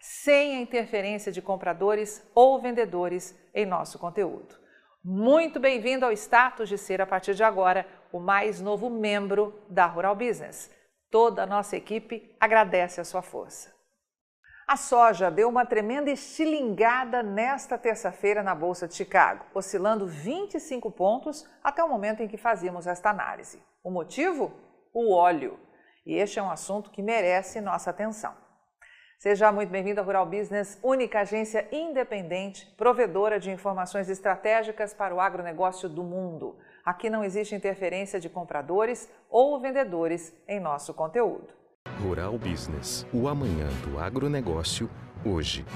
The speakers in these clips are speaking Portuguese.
sem a interferência de compradores ou vendedores em nosso conteúdo. Muito bem-vindo ao status de ser, a partir de agora, o mais novo membro da Rural Business. Toda a nossa equipe agradece a sua força. A soja deu uma tremenda estilingada nesta terça-feira na Bolsa de Chicago, oscilando 25 pontos até o momento em que fazíamos esta análise. O motivo? O óleo. E este é um assunto que merece nossa atenção. Seja muito bem-vindo à Rural Business, única agência independente, provedora de informações estratégicas para o agronegócio do mundo. Aqui não existe interferência de compradores ou vendedores em nosso conteúdo. Rural Business, o amanhã do agronegócio, hoje.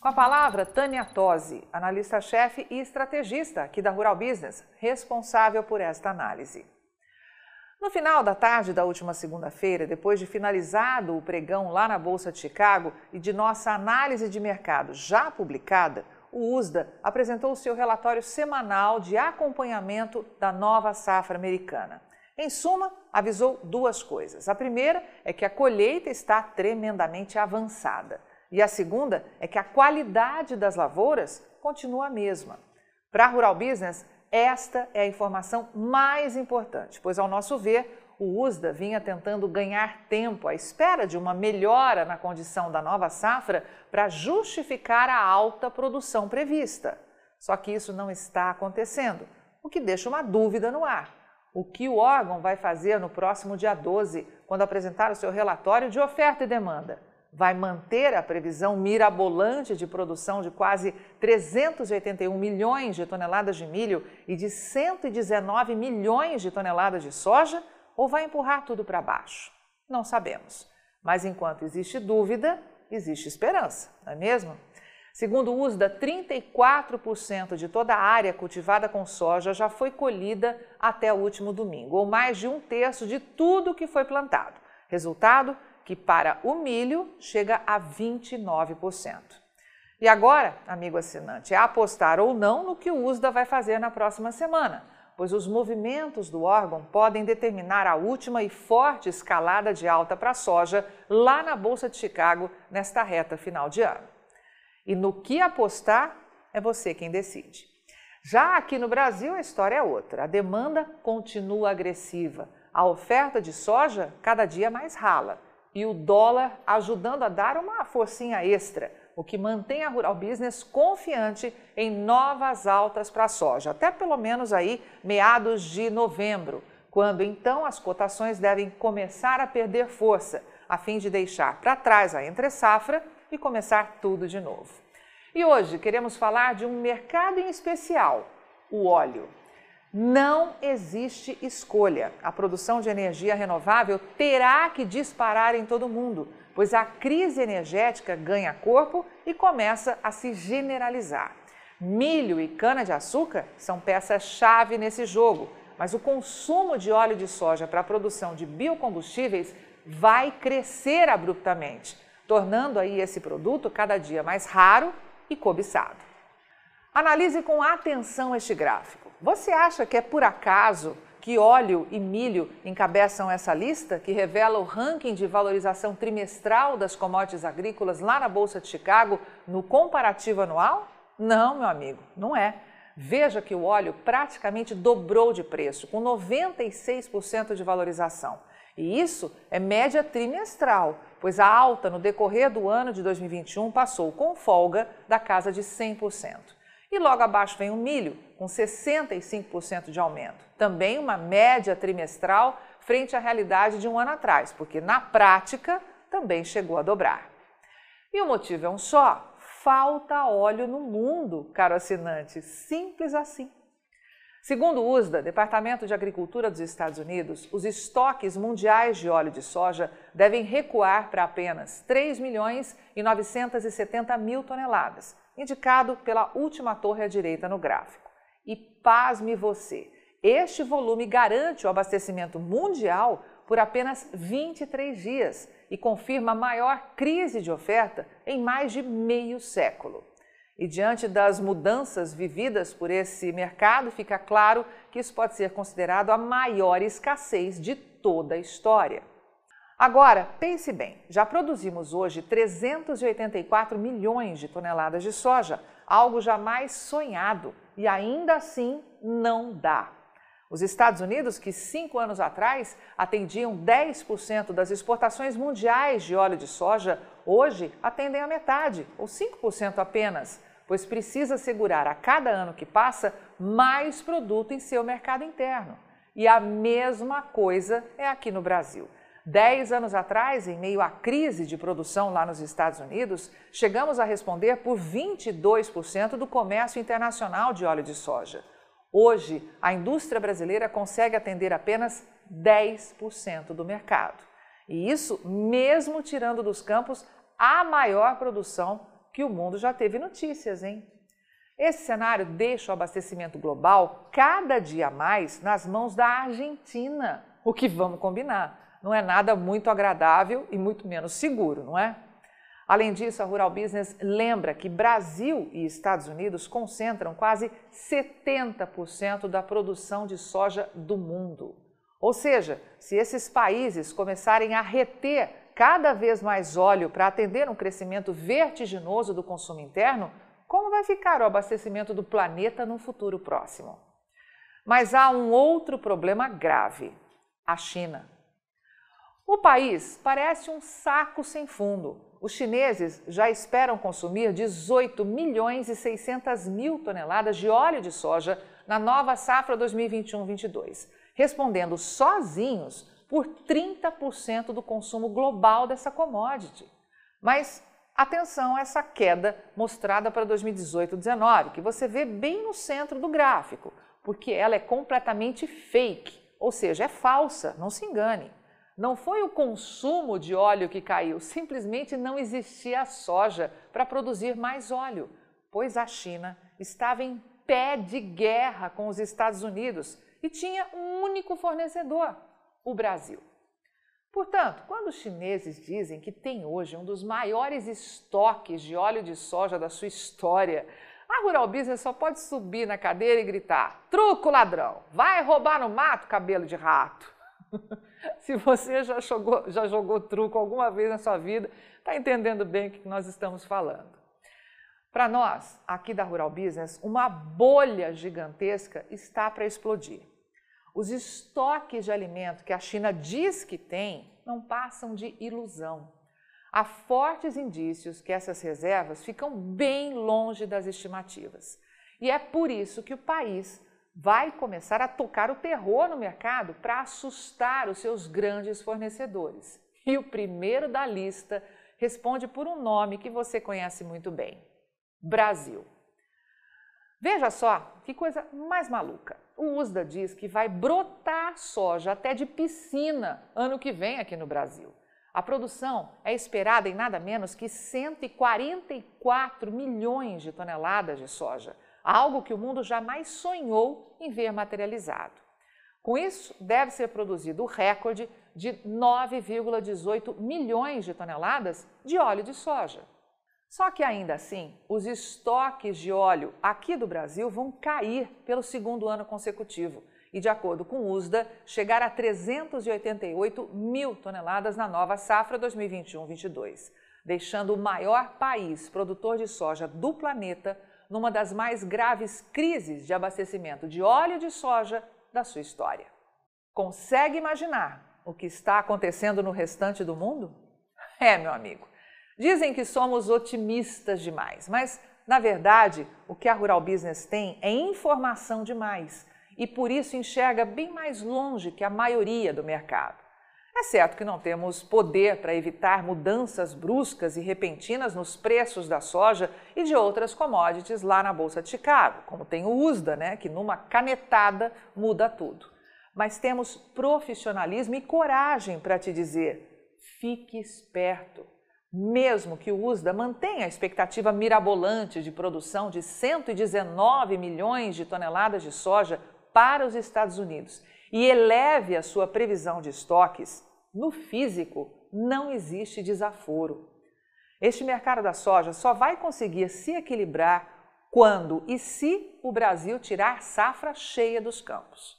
Com a palavra, Tânia Tosi, analista-chefe e estrategista aqui da Rural Business, responsável por esta análise. No final da tarde da última segunda-feira, depois de finalizado o pregão lá na Bolsa de Chicago e de nossa análise de mercado já publicada, o USDA apresentou seu relatório semanal de acompanhamento da nova safra americana. Em suma, avisou duas coisas. A primeira é que a colheita está tremendamente avançada. E a segunda é que a qualidade das lavouras continua a mesma. Para a Rural Business, esta é a informação mais importante, pois, ao nosso ver, o USDA vinha tentando ganhar tempo à espera de uma melhora na condição da nova safra para justificar a alta produção prevista. Só que isso não está acontecendo, o que deixa uma dúvida no ar. O que o órgão vai fazer no próximo dia 12, quando apresentar o seu relatório de oferta e demanda? Vai manter a previsão mirabolante de produção de quase 381 milhões de toneladas de milho e de 119 milhões de toneladas de soja ou vai empurrar tudo para baixo? Não sabemos. Mas enquanto existe dúvida, existe esperança, não é mesmo? Segundo o USDA, 34% de toda a área cultivada com soja já foi colhida até o último domingo, ou mais de um terço de tudo que foi plantado. Resultado: que para o milho chega a 29%. E agora, amigo assinante, é apostar ou não no que o USDA vai fazer na próxima semana, pois os movimentos do órgão podem determinar a última e forte escalada de alta para a soja lá na Bolsa de Chicago nesta reta final de ano. E no que apostar, é você quem decide. Já aqui no Brasil, a história é outra. A demanda continua agressiva. A oferta de soja cada dia mais rala e o dólar ajudando a dar uma forcinha extra, o que mantém a Rural Business confiante em novas altas para a soja, até pelo menos aí meados de novembro, quando então as cotações devem começar a perder força, a fim de deixar para trás a entre-safra e começar tudo de novo. E hoje queremos falar de um mercado em especial, o óleo. Não existe escolha. A produção de energia renovável terá que disparar em todo o mundo, pois a crise energética ganha corpo e começa a se generalizar. Milho e cana-de-açúcar são peças-chave nesse jogo, mas o consumo de óleo de soja para a produção de biocombustíveis vai crescer abruptamente, tornando aí esse produto cada dia mais raro e cobiçado. Analise com atenção este gráfico. Você acha que é por acaso que óleo e milho encabeçam essa lista, que revela o ranking de valorização trimestral das commodities agrícolas lá na Bolsa de Chicago no comparativo anual? Não, meu amigo, não é. Veja que o óleo praticamente dobrou de preço, com 96% de valorização. E isso é média trimestral, pois a alta no decorrer do ano de 2021 passou com folga da casa de 100%. E logo abaixo vem o milho, com 65% de aumento. Também uma média trimestral frente à realidade de um ano atrás, porque na prática também chegou a dobrar. E o motivo é um só: falta óleo no mundo, caro assinante. Simples assim. Segundo o USDA, Departamento de Agricultura dos Estados Unidos, os estoques mundiais de óleo de soja devem recuar para apenas 3 milhões e 970 mil toneladas, indicado pela última torre à direita no gráfico. E pasme você, este volume garante o abastecimento mundial por apenas 23 dias e confirma a maior crise de oferta em mais de meio século. E diante das mudanças vividas por esse mercado, fica claro que isso pode ser considerado a maior escassez de toda a história. Agora, pense bem: já produzimos hoje 384 milhões de toneladas de soja, algo jamais sonhado, e ainda assim não dá. Os Estados Unidos, que cinco anos atrás atendiam 10% das exportações mundiais de óleo de soja, hoje atendem a metade, ou 5% apenas, pois precisa segurar a cada ano que passa mais produto em seu mercado interno. E a mesma coisa é aqui no Brasil. Dez anos atrás, em meio à crise de produção lá nos Estados Unidos, chegamos a responder por 22% do comércio internacional de óleo de soja. Hoje, a indústria brasileira consegue atender apenas 10% do mercado. E isso mesmo tirando dos campos a maior produção que o mundo já teve notícias, hein? Esse cenário deixa o abastecimento global cada dia mais nas mãos da Argentina, o que vamos combinar não é nada muito agradável e muito menos seguro, não é? Além disso, a Rural Business lembra que Brasil e Estados Unidos concentram quase 70% da produção de soja do mundo. Ou seja, se esses países começarem a reter cada vez mais óleo para atender um crescimento vertiginoso do consumo interno, como vai ficar o abastecimento do planeta no futuro próximo? Mas há um outro problema grave: a China. O país parece um saco sem fundo. Os chineses já esperam consumir 18 milhões e 600 mil toneladas de óleo de soja na nova safra 2021-22, respondendo sozinhos por 30% do consumo global dessa commodity. Mas atenção a essa queda mostrada para 2018-19, que você vê bem no centro do gráfico, porque ela é completamente fake, ou seja, é falsa, não se engane. Não foi o consumo de óleo que caiu, simplesmente não existia soja para produzir mais óleo, pois a China estava em pé de guerra com os Estados Unidos e tinha um único fornecedor, o Brasil. Portanto, quando os chineses dizem que tem hoje um dos maiores estoques de óleo de soja da sua história, a Rural Business só pode subir na cadeira e gritar: truco ladrão, vai roubar no mato cabelo de rato. Se você já jogou, já jogou truco alguma vez na sua vida, está entendendo bem o que nós estamos falando. Para nós, aqui da Rural Business, uma bolha gigantesca está para explodir. Os estoques de alimento que a China diz que tem não passam de ilusão. Há fortes indícios que essas reservas ficam bem longe das estimativas. E é por isso que o país vai começar a tocar o terror no mercado para assustar os seus grandes fornecedores. E o primeiro da lista responde por um nome que você conhece muito bem: Brasil. Veja só que coisa mais maluca. O USDA diz que vai brotar soja até de piscina ano que vem aqui no Brasil. A produção é esperada em nada menos que 144 milhões de toneladas de soja algo que o mundo jamais sonhou em ver materializado. Com isso, deve ser produzido o recorde de 9,18 milhões de toneladas de óleo de soja. Só que ainda assim, os estoques de óleo aqui do Brasil vão cair pelo segundo ano consecutivo e, de acordo com o USDA, chegar a 388 mil toneladas na nova safra 2021-22, deixando o maior país produtor de soja do planeta numa das mais graves crises de abastecimento de óleo de soja da sua história. Consegue imaginar o que está acontecendo no restante do mundo? É, meu amigo. Dizem que somos otimistas demais, mas Na verdade, o que a Rural Business tem é informação demais e por isso enxerga bem mais longe que a maioria do mercado. É certo que não temos poder para evitar mudanças bruscas e repentinas nos preços da soja e de outras commodities lá na Bolsa de Chicago, como tem o USDA, né, que numa canetada muda tudo. Mas temos profissionalismo e coragem para te dizer: fique esperto. Mesmo que o USDA mantenha a expectativa mirabolante de produção de 119 milhões de toneladas de soja para os Estados Unidos e eleve a sua previsão de estoques, no físico não existe desaforo. Este mercado da soja só vai conseguir se equilibrar quando e se o Brasil tirar safra cheia dos campos.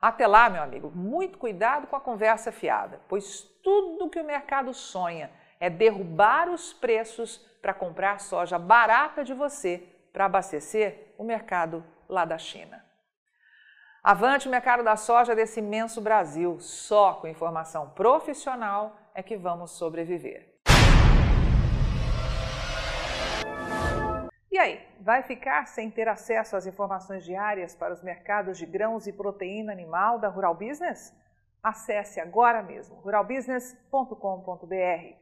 Até lá, meu amigo, muito cuidado com a conversa fiada, pois tudo que o mercado sonha é derrubar os preços para comprar soja barata de você para abastecer o mercado lá da China. Avante o mercado da soja desse imenso Brasil. Só com informação profissional é que vamos sobreviver. E aí, vai ficar sem ter acesso às informações diárias para os mercados de grãos e proteína animal da Rural Business? Acesse agora mesmo ruralbusiness.com.br.